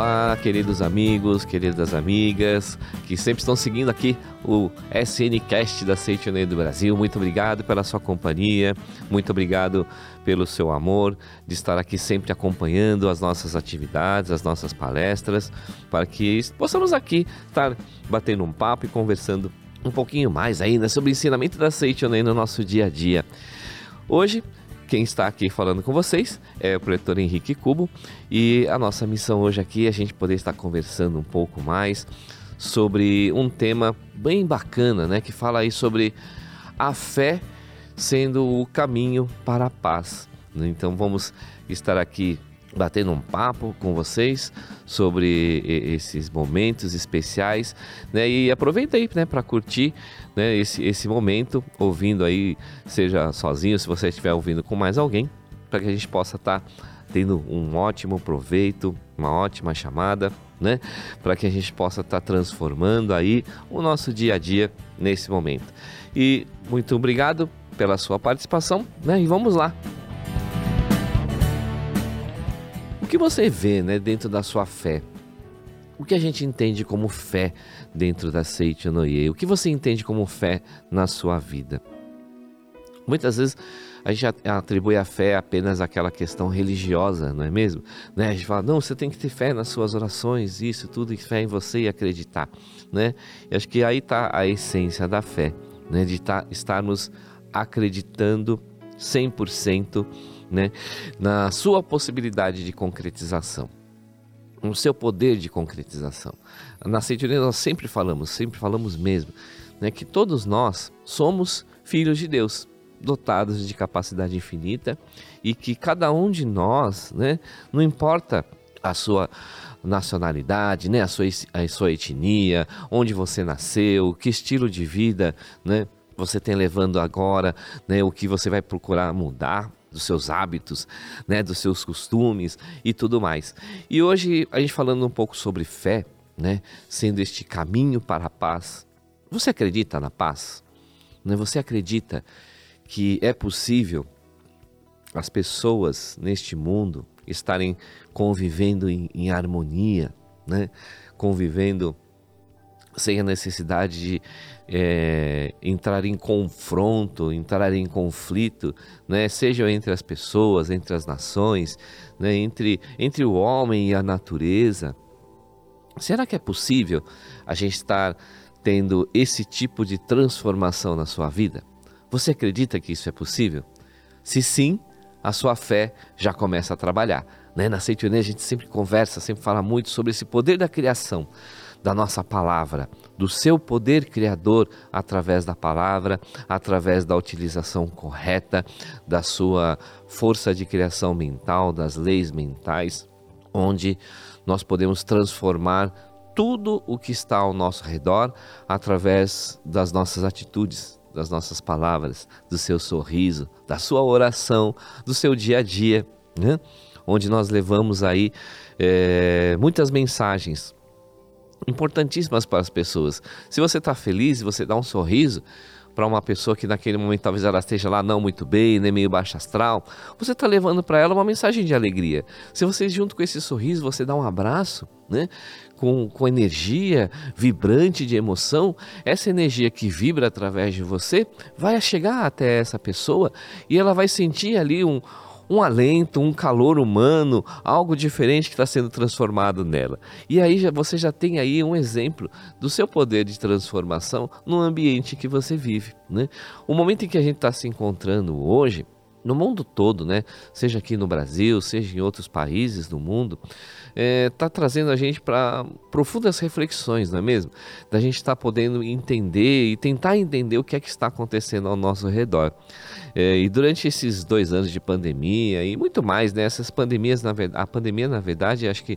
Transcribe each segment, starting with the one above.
Olá, queridos amigos, queridas amigas que sempre estão seguindo aqui o SNCast da Seitonei do Brasil. Muito obrigado pela sua companhia, muito obrigado pelo seu amor de estar aqui sempre acompanhando as nossas atividades, as nossas palestras, para que possamos aqui estar batendo um papo e conversando um pouquinho mais ainda sobre o ensinamento da Seitonei no nosso dia a dia. Hoje quem está aqui falando com vocês é o proletor Henrique Cubo e a nossa missão hoje aqui é a gente poder estar conversando um pouco mais sobre um tema bem bacana, né, que fala aí sobre a fé sendo o caminho para a paz. Então vamos estar aqui batendo um papo com vocês sobre esses momentos especiais, né? E aproveita aí, né, para curtir, né, esse, esse momento, ouvindo aí, seja sozinho, se você estiver ouvindo com mais alguém, para que a gente possa estar tá tendo um ótimo proveito, uma ótima chamada, né? Para que a gente possa estar tá transformando aí o nosso dia a dia nesse momento. E muito obrigado pela sua participação, né? E vamos lá que você vê né, dentro da sua fé? O que a gente entende como fé dentro da Seite Noye? O que você entende como fé na sua vida? Muitas vezes a gente atribui a fé apenas àquela questão religiosa, não é mesmo? Né? A gente fala, não, você tem que ter fé nas suas orações, isso, tudo, e fé em você e acreditar. Né? E acho que aí está a essência da fé, né? de tá, estarmos acreditando 100% né, na sua possibilidade de concretização, no seu poder de concretização. Na Centuria nós sempre falamos, sempre falamos mesmo, né, que todos nós somos filhos de Deus, dotados de capacidade infinita e que cada um de nós, né, não importa a sua nacionalidade, né, a sua, a sua etnia, onde você nasceu, que estilo de vida, né, você tem levando agora, né, o que você vai procurar mudar, dos seus hábitos, né, dos seus costumes e tudo mais. E hoje a gente falando um pouco sobre fé, né, sendo este caminho para a paz. Você acredita na paz? Né? Você acredita que é possível as pessoas neste mundo estarem convivendo em, em harmonia, né? convivendo sem a necessidade de é, entrar em confronto, entrar em conflito, né? seja entre as pessoas, entre as nações, né? entre, entre o homem e a natureza. Será que é possível a gente estar tendo esse tipo de transformação na sua vida? Você acredita que isso é possível? Se sim, a sua fé já começa a trabalhar. Né? Na Seitione a gente sempre conversa, sempre fala muito sobre esse poder da criação da nossa palavra, do seu poder criador através da palavra, através da utilização correta da sua força de criação mental, das leis mentais, onde nós podemos transformar tudo o que está ao nosso redor através das nossas atitudes, das nossas palavras, do seu sorriso, da sua oração, do seu dia a dia, né? onde nós levamos aí é, muitas mensagens importantíssimas para as pessoas. Se você está feliz você dá um sorriso para uma pessoa que naquele momento talvez ela esteja lá não muito bem, nem meio baixo astral, você está levando para ela uma mensagem de alegria. Se você junto com esse sorriso você dá um abraço, né, com, com energia vibrante de emoção, essa energia que vibra através de você vai chegar até essa pessoa e ela vai sentir ali um um alento, um calor humano, algo diferente que está sendo transformado nela. E aí já, você já tem aí um exemplo do seu poder de transformação no ambiente que você vive. Né? O momento em que a gente está se encontrando hoje, no mundo todo, né? seja aqui no Brasil, seja em outros países do mundo, está é, tá trazendo a gente para profundas reflexões, não é mesmo? Da gente estar tá podendo entender e tentar entender o que é que está acontecendo ao nosso redor. É, e durante esses dois anos de pandemia e muito mais, né? Essas pandemias, na verdade, a pandemia, na verdade, acho que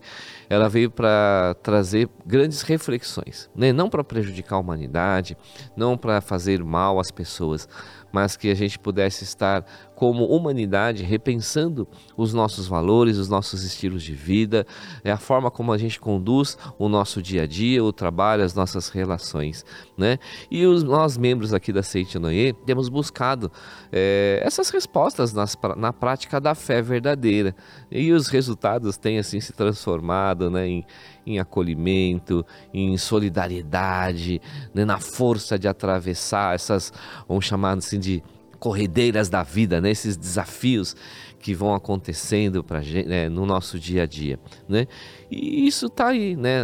ela veio para trazer grandes reflexões, né? Não para prejudicar a humanidade, não para fazer mal às pessoas, mas que a gente pudesse estar como humanidade repensando os nossos valores, os nossos estilos de vida, é a forma como a gente conduz o nosso dia a dia, o trabalho, as nossas relações, né? E os, nós, membros aqui da Seite Noé, temos buscado é, essas respostas nas, na prática da fé verdadeira. E os resultados têm, assim, se transformado, né, em, em acolhimento, em solidariedade, né, na força de atravessar essas, vamos chamar assim, de corredeiras da vida, né? esses desafios que vão acontecendo pra gente, né? no nosso dia a dia. Né? E isso está aí, né?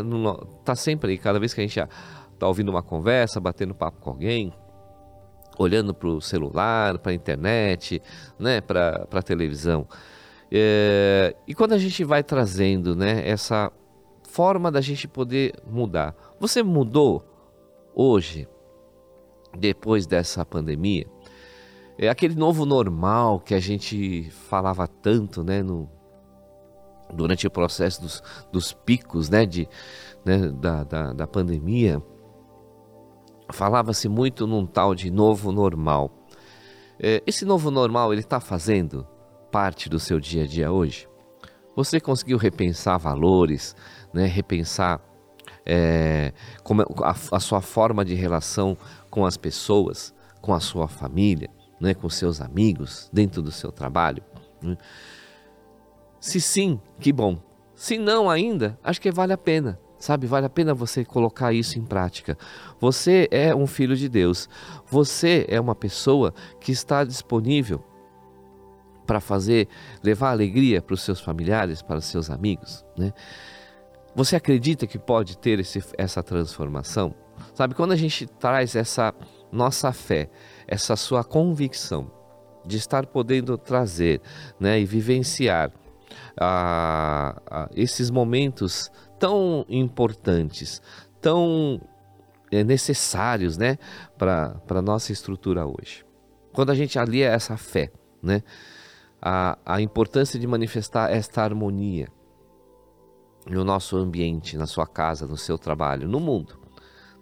está sempre aí. Cada vez que a gente está ouvindo uma conversa, batendo papo com alguém, olhando para o celular, para a internet, né? para a televisão. É, e quando a gente vai trazendo né? essa forma da gente poder mudar. Você mudou hoje, depois dessa pandemia? É aquele novo normal que a gente falava tanto, né, no, durante o processo dos, dos picos, né, de, né, da, da, da pandemia. Falava-se muito num tal de novo normal. É, esse novo normal, ele está fazendo parte do seu dia a dia hoje? Você conseguiu repensar valores, né, repensar é, como a, a sua forma de relação com as pessoas, com a sua família? Né, com seus amigos, dentro do seu trabalho? Né? Se sim, que bom. Se não ainda, acho que vale a pena. Sabe, vale a pena você colocar isso em prática. Você é um filho de Deus. Você é uma pessoa que está disponível para fazer, levar alegria para os seus familiares, para os seus amigos, né? Você acredita que pode ter esse, essa transformação? Sabe, quando a gente traz essa nossa fé, essa sua convicção de estar podendo trazer né, e vivenciar ah, ah, esses momentos tão importantes, tão é, necessários né, para a nossa estrutura hoje. Quando a gente alia essa fé, né, a, a importância de manifestar esta harmonia no nosso ambiente, na sua casa, no seu trabalho, no mundo,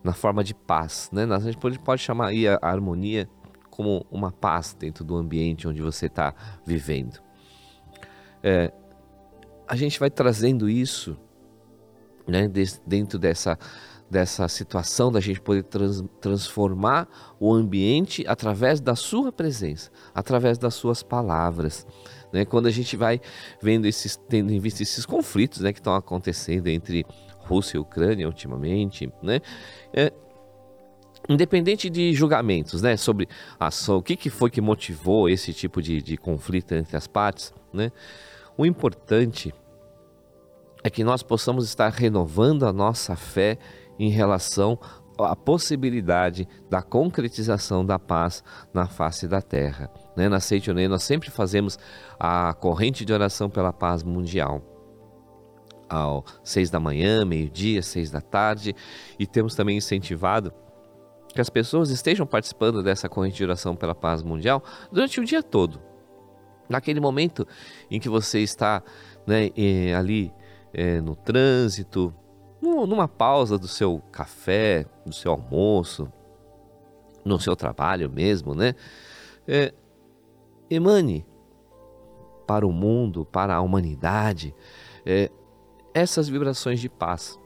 na forma de paz. Né? A gente pode, pode chamar aí a, harmonia como uma paz dentro do ambiente onde você está vivendo. É, a gente vai trazendo isso né, dentro dessa, dessa situação da gente poder trans, transformar o ambiente através da sua presença, através das suas palavras. Né? Quando a gente vai vendo esses, tendo em vista esses conflitos né, que estão acontecendo entre Rússia e Ucrânia ultimamente, né? É, independente de julgamentos, né, sobre a o que, que foi que motivou esse tipo de, de conflito entre as partes, né, o importante é que nós possamos estar renovando a nossa fé em relação à possibilidade da concretização da paz na face da terra. Né? Na Seitonei nós sempre fazemos a corrente de oração pela paz mundial ao seis da manhã, meio-dia, seis da tarde, e temos também incentivado que as pessoas estejam participando dessa corrente de oração pela paz mundial durante o dia todo. Naquele momento em que você está né, ali é, no trânsito, numa pausa do seu café, do seu almoço, no seu trabalho mesmo, né? É, emane para o mundo, para a humanidade, é, essas vibrações de paz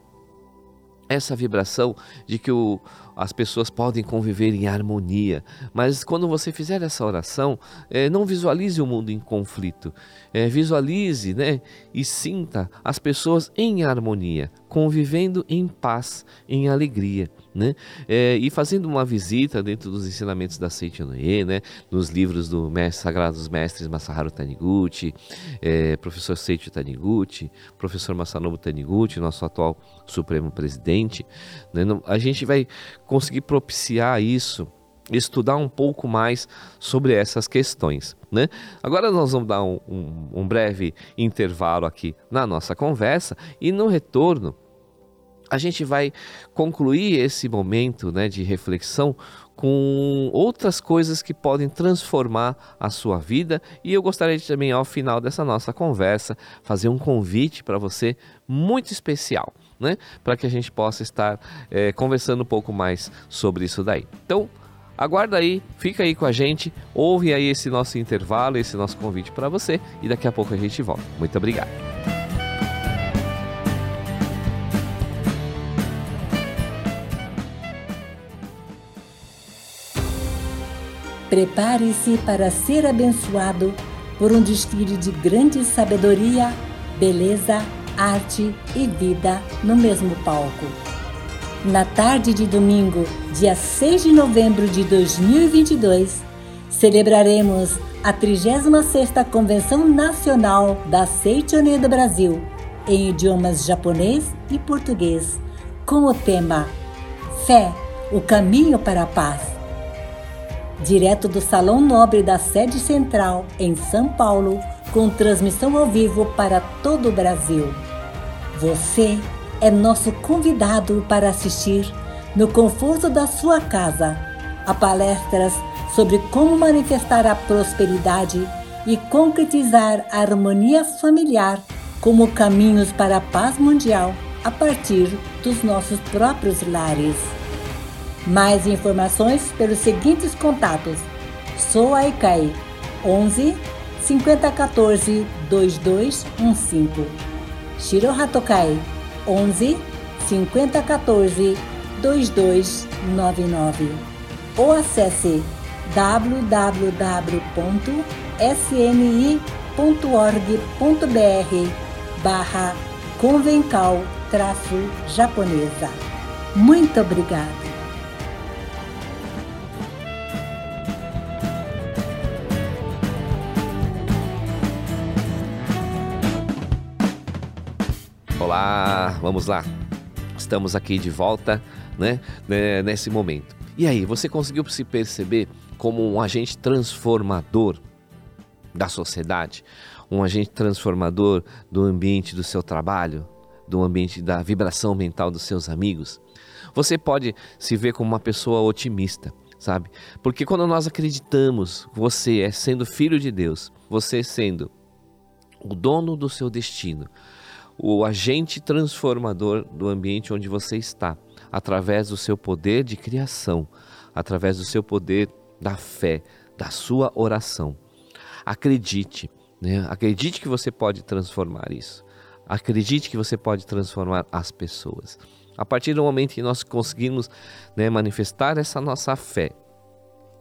essa vibração de que o, as pessoas podem conviver em harmonia. Mas quando você fizer essa oração, é, não visualize o mundo em conflito, é, visualize né, e sinta as pessoas em harmonia, convivendo em paz, em alegria né? É, e fazendo uma visita dentro dos ensinamentos da Seiichi Noe, né? Nos livros do mestre, Sagrados Mestres Masaharu Taniguchi, é, professor Seiichi Taniguchi, professor Masanobu Taniguchi, nosso atual Supremo Presidente, né? a gente vai conseguir propiciar isso estudar um pouco mais sobre essas questões. Né? Agora nós vamos dar um, um, um breve intervalo aqui na nossa conversa e no retorno a gente vai concluir esse momento né, de reflexão com outras coisas que podem transformar a sua vida. E eu gostaria de também, ao final dessa nossa conversa, fazer um convite para você muito especial, né? Para que a gente possa estar é, conversando um pouco mais sobre isso daí. Então, aguarda aí, fica aí com a gente, ouve aí esse nosso intervalo, esse nosso convite para você e daqui a pouco a gente volta. Muito obrigado. Prepare-se para ser abençoado por um desfile de grande sabedoria, beleza e arte e vida no mesmo palco. Na tarde de domingo, dia 6 de novembro de 2022, celebraremos a 36ª Convenção Nacional da Seitonê do Brasil, em idiomas japonês e português, com o tema Fé, o caminho para a paz. Direto do Salão Nobre da sede central, em São Paulo, com transmissão ao vivo para todo o Brasil. Você é nosso convidado para assistir, no conforto da sua casa, a palestras sobre como manifestar a prosperidade e concretizar a harmonia familiar como caminhos para a paz mundial a partir dos nossos próprios lares. Mais informações pelos seguintes contatos: Sou Aikai 11 5014 2215 Shiro Hatokai 11 5014 2299 ou acesse www.sni.org.br barra convencal traço japonesa. Muito obrigado! Olá, vamos lá. Estamos aqui de volta, né, né, nesse momento. E aí, você conseguiu se perceber como um agente transformador da sociedade, um agente transformador do ambiente do seu trabalho, do ambiente da vibração mental dos seus amigos? Você pode se ver como uma pessoa otimista, sabe? Porque quando nós acreditamos, você é sendo filho de Deus, você sendo o dono do seu destino, o agente transformador do ambiente onde você está, através do seu poder de criação, através do seu poder da fé, da sua oração. Acredite, né? acredite que você pode transformar isso. Acredite que você pode transformar as pessoas. A partir do momento que nós conseguimos né, manifestar essa nossa fé,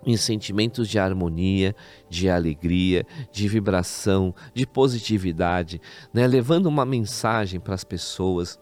em sentimentos de harmonia, de alegria, de vibração, de positividade, né? levando uma mensagem para as pessoas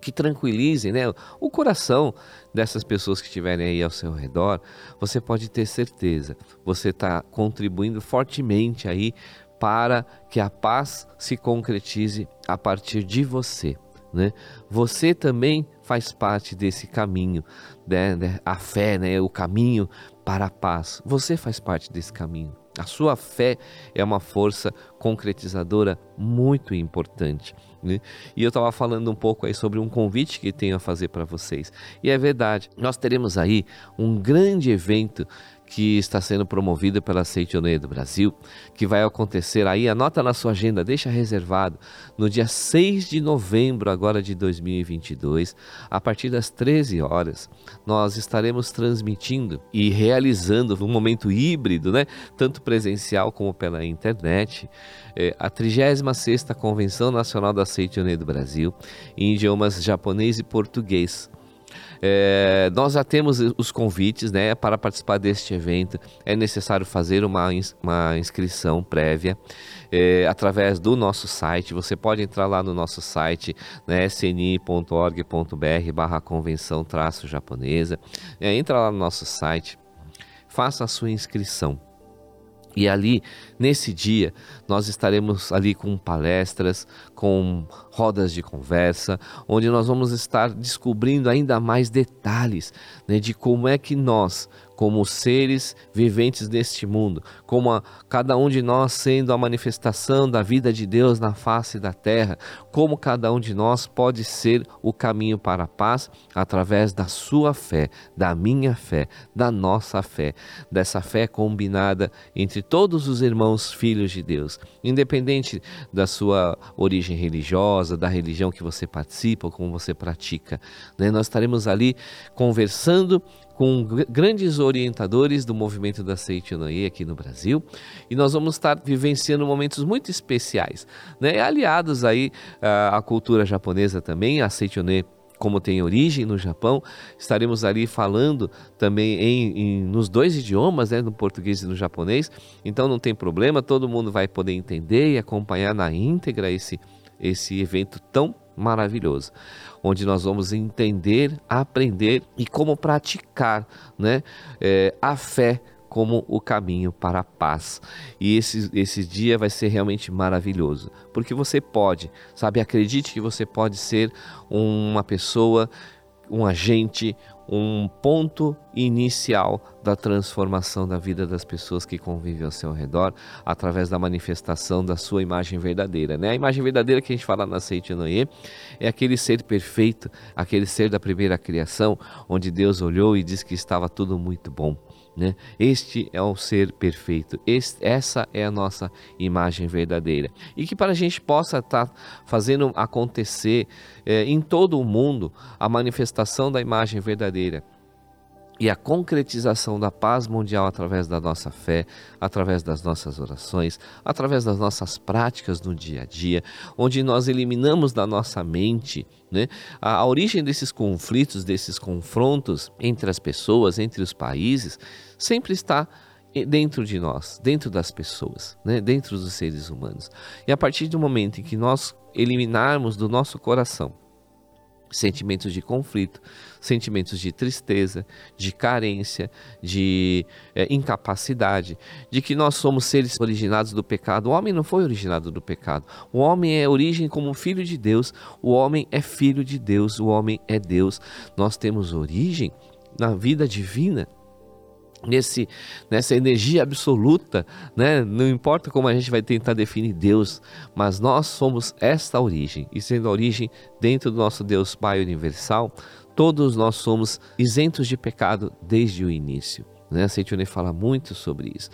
que tranquilizem né? o coração dessas pessoas que estiverem aí ao seu redor, você pode ter certeza, você está contribuindo fortemente aí para que a paz se concretize a partir de você. Né? Você também faz parte desse caminho, né? a fé, né? o caminho para a paz. Você faz parte desse caminho. A sua fé é uma força concretizadora muito importante. Né? E eu estava falando um pouco aí sobre um convite que tenho a fazer para vocês. E é verdade, nós teremos aí um grande evento que está sendo promovida pela Seitoneia do Brasil, que vai acontecer aí, anota na sua agenda, deixa reservado, no dia 6 de novembro agora de 2022, a partir das 13 horas, nós estaremos transmitindo e realizando um momento híbrido, né, tanto presencial como pela internet, é, a 36ª Convenção Nacional da Seitoneia do Brasil, em idiomas japonês e português. É, nós já temos os convites né, para participar deste evento. É necessário fazer uma, uma inscrição prévia é, através do nosso site. Você pode entrar lá no nosso site, né, sni.org.br barra convenção traço japonesa. É, entra lá no nosso site, faça a sua inscrição. E ali, nesse dia, nós estaremos ali com palestras, com rodas de conversa, onde nós vamos estar descobrindo ainda mais detalhes né, de como é que nós como seres viventes deste mundo, como a, cada um de nós sendo a manifestação da vida de Deus na face da terra, como cada um de nós pode ser o caminho para a paz através da sua fé, da minha fé, da nossa fé, dessa fé combinada entre todos os irmãos filhos de Deus, independente da sua origem religiosa, da religião que você participa ou como você pratica. Né? Nós estaremos ali conversando com grandes orientadores do movimento da Seitianoye aqui no Brasil e nós vamos estar vivenciando momentos muito especiais, né? aliados aí à cultura japonesa também, a Seitianoye como tem origem no Japão, estaremos ali falando também em, em, nos dois idiomas, né, no português e no japonês. Então não tem problema, todo mundo vai poder entender e acompanhar na íntegra esse, esse evento tão maravilhoso, onde nós vamos entender, aprender e como praticar né, é, a fé como o caminho para a paz. E esse, esse dia vai ser realmente maravilhoso, porque você pode, sabe, acredite que você pode ser uma pessoa, um agente, um ponto inicial da transformação da vida das pessoas que convivem ao seu redor através da manifestação da sua imagem verdadeira. Né? A imagem verdadeira que a gente fala na Seite Noé é aquele ser perfeito, aquele ser da primeira criação, onde Deus olhou e disse que estava tudo muito bom. Né? Este é o ser perfeito, este, essa é a nossa imagem verdadeira. E que para a gente possa estar tá fazendo acontecer é, em todo o mundo a manifestação da imagem verdadeira e a concretização da paz mundial através da nossa fé, através das nossas orações, através das nossas práticas no dia a dia, onde nós eliminamos da nossa mente né, a, a origem desses conflitos, desses confrontos entre as pessoas, entre os países, sempre está dentro de nós, dentro das pessoas, né? dentro dos seres humanos. E a partir do momento em que nós eliminarmos do nosso coração sentimentos de conflito, sentimentos de tristeza, de carência, de é, incapacidade, de que nós somos seres originados do pecado. O homem não foi originado do pecado. O homem é origem como filho de Deus. O homem é filho de Deus. O homem é Deus. Nós temos origem na vida divina nesse nessa energia absoluta, né? Não importa como a gente vai tentar definir Deus, mas nós somos esta origem e sendo a origem dentro do nosso Deus Pai universal, todos nós somos isentos de pecado desde o início. Né? Seitione fala muito sobre isso.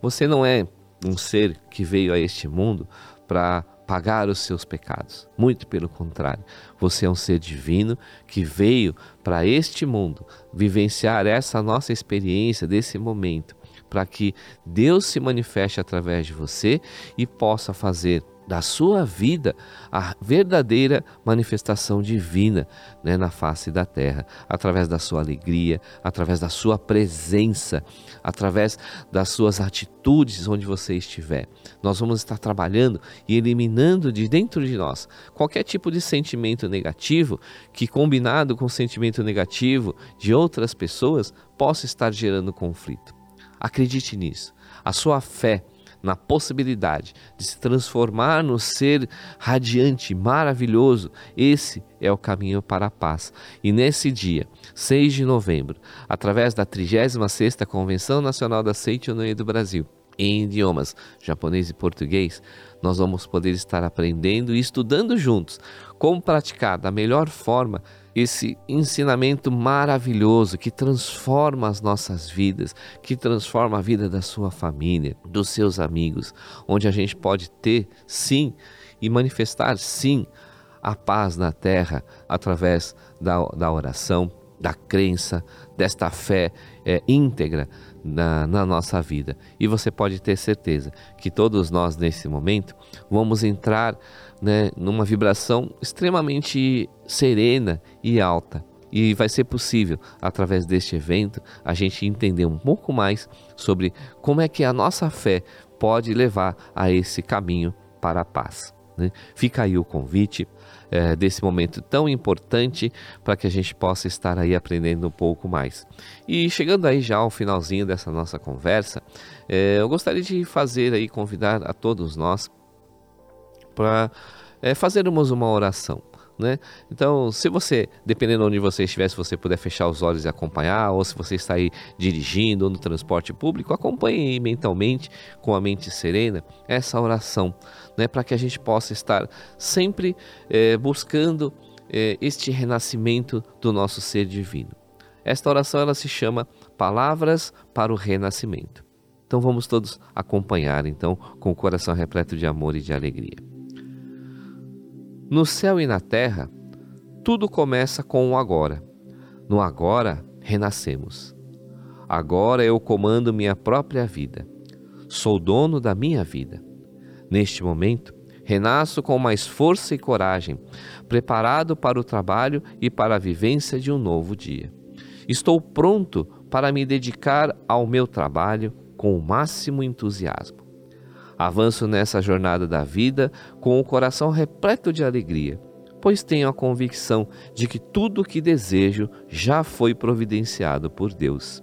Você não é um ser que veio a este mundo para pagar os seus pecados. Muito pelo contrário, você é um ser divino que veio para este mundo vivenciar essa nossa experiência desse momento, para que Deus se manifeste através de você e possa fazer da sua vida a verdadeira manifestação divina né, na face da terra, através da sua alegria, através da sua presença, através das suas atitudes onde você estiver. Nós vamos estar trabalhando e eliminando de dentro de nós qualquer tipo de sentimento negativo que, combinado com o sentimento negativo de outras pessoas, possa estar gerando conflito. Acredite nisso. A sua fé na possibilidade de se transformar no ser radiante, maravilhoso, esse é o caminho para a paz. E nesse dia, 6 de novembro, através da 36ª Convenção Nacional da Seichonoye do Brasil, em idiomas japonês e português, nós vamos poder estar aprendendo e estudando juntos como praticar da melhor forma esse ensinamento maravilhoso que transforma as nossas vidas, que transforma a vida da sua família, dos seus amigos, onde a gente pode ter sim e manifestar sim a paz na terra através da, da oração, da crença, desta fé é, íntegra na, na, nossa vida. E você pode ter certeza que todos nós, nesse momento, vamos entrar né, numa vibração extremamente serena e alta. E vai ser possível, através deste evento, a gente entender um pouco mais sobre como é que a nossa fé pode levar a esse caminho para a paz. Né? Fica aí o convite é, desse momento tão importante para que a gente possa estar aí aprendendo um pouco mais. E chegando aí já ao finalzinho dessa nossa conversa, é, eu gostaria de fazer aí, convidar a todos nós para é, fazermos uma oração. Né? Então, se você, dependendo de onde você estiver, se você puder fechar os olhos e acompanhar, ou se você está aí dirigindo ou no transporte público, acompanhe mentalmente, com a mente serena, essa oração, né? para que a gente possa estar sempre é, buscando é, este renascimento do nosso ser divino. Esta oração ela se chama Palavras para o Renascimento. Então vamos todos acompanhar então com o coração repleto de amor e de alegria. No céu e na terra, tudo começa com o agora. No agora, renascemos. Agora eu comando minha própria vida. Sou dono da minha vida. Neste momento, Renasço com mais força e coragem, preparado para o trabalho e para a vivência de um novo dia. Estou pronto para me dedicar ao meu trabalho com o máximo entusiasmo. Avanço nessa jornada da vida com o coração repleto de alegria, pois tenho a convicção de que tudo o que desejo já foi providenciado por Deus.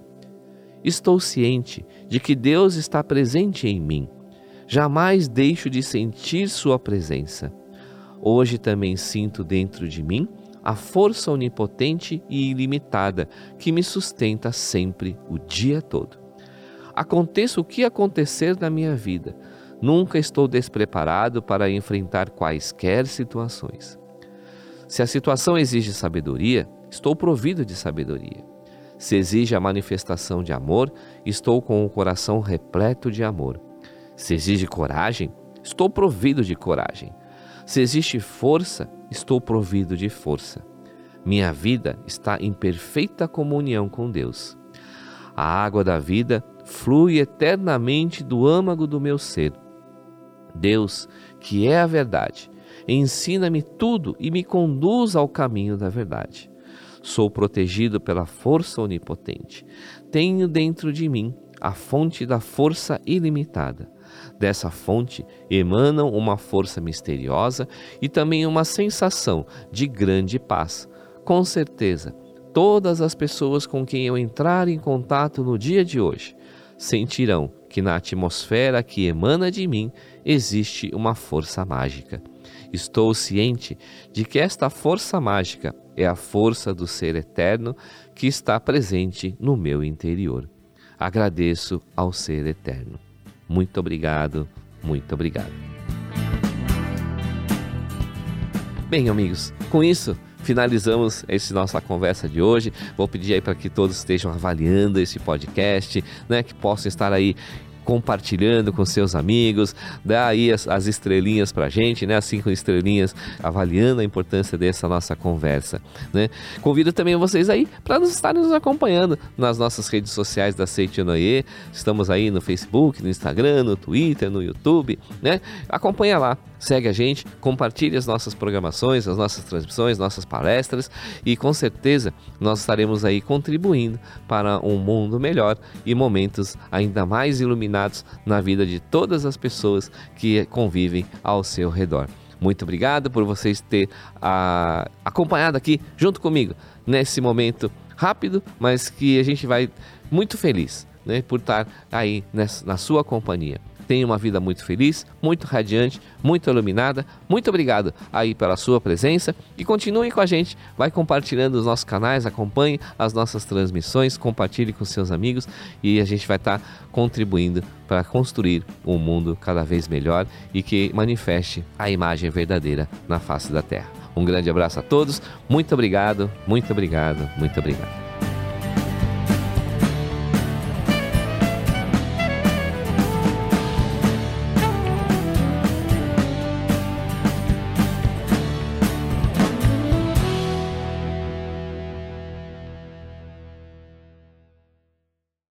Estou ciente de que Deus está presente em mim. Jamais deixo de sentir Sua presença. Hoje também sinto dentro de mim a força onipotente e ilimitada que me sustenta sempre o dia todo. Aconteça o que acontecer na minha vida, nunca estou despreparado para enfrentar quaisquer situações. Se a situação exige sabedoria, estou provido de sabedoria. Se exige a manifestação de amor, estou com o coração repleto de amor. Se exige coragem, estou provido de coragem. Se existe força, estou provido de força. Minha vida está em perfeita comunhão com Deus. A água da vida flui eternamente do âmago do meu ser. Deus, que é a verdade, ensina-me tudo e me conduz ao caminho da verdade. Sou protegido pela força onipotente. Tenho dentro de mim a fonte da força ilimitada. Dessa fonte emanam uma força misteriosa e também uma sensação de grande paz. Com certeza, todas as pessoas com quem eu entrar em contato no dia de hoje sentirão que na atmosfera que emana de mim existe uma força mágica. Estou ciente de que esta força mágica é a força do ser eterno que está presente no meu interior. Agradeço ao ser eterno. Muito obrigado, muito obrigado. Bem, amigos, com isso finalizamos essa nossa conversa de hoje. Vou pedir aí para que todos estejam avaliando esse podcast, né, que possam estar aí compartilhando com seus amigos, dá aí as, as estrelinhas pra gente, né? As cinco estrelinhas, avaliando a importância dessa nossa conversa, né? Convido também vocês aí para nos estarem nos acompanhando nas nossas redes sociais da Seitinoye. Estamos aí no Facebook, no Instagram, no Twitter, no YouTube, né? Acompanha lá, segue a gente, compartilhe as nossas programações, as nossas transmissões, nossas palestras e com certeza nós estaremos aí contribuindo para um mundo melhor e momentos ainda mais iluminados na vida de todas as pessoas que convivem ao seu redor. Muito obrigado por vocês ter ah, acompanhado aqui junto comigo nesse momento rápido, mas que a gente vai muito feliz né, por estar aí nessa, na sua companhia. Tenha uma vida muito feliz, muito radiante, muito iluminada. Muito obrigado aí pela sua presença e continue com a gente. Vai compartilhando os nossos canais, acompanhe as nossas transmissões, compartilhe com seus amigos e a gente vai estar tá contribuindo para construir um mundo cada vez melhor e que manifeste a imagem verdadeira na face da Terra. Um grande abraço a todos, muito obrigado, muito obrigado, muito obrigado.